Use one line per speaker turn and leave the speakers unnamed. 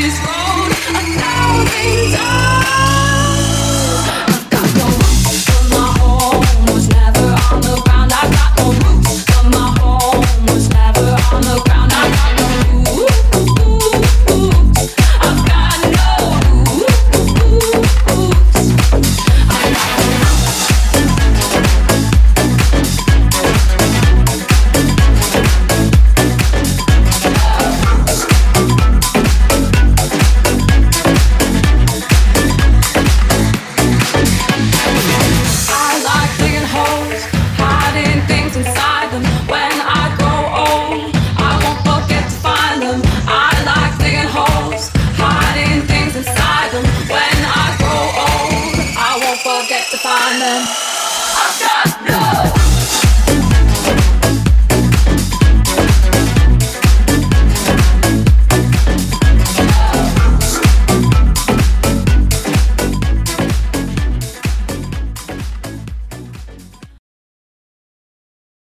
this road a thousand times. Amen.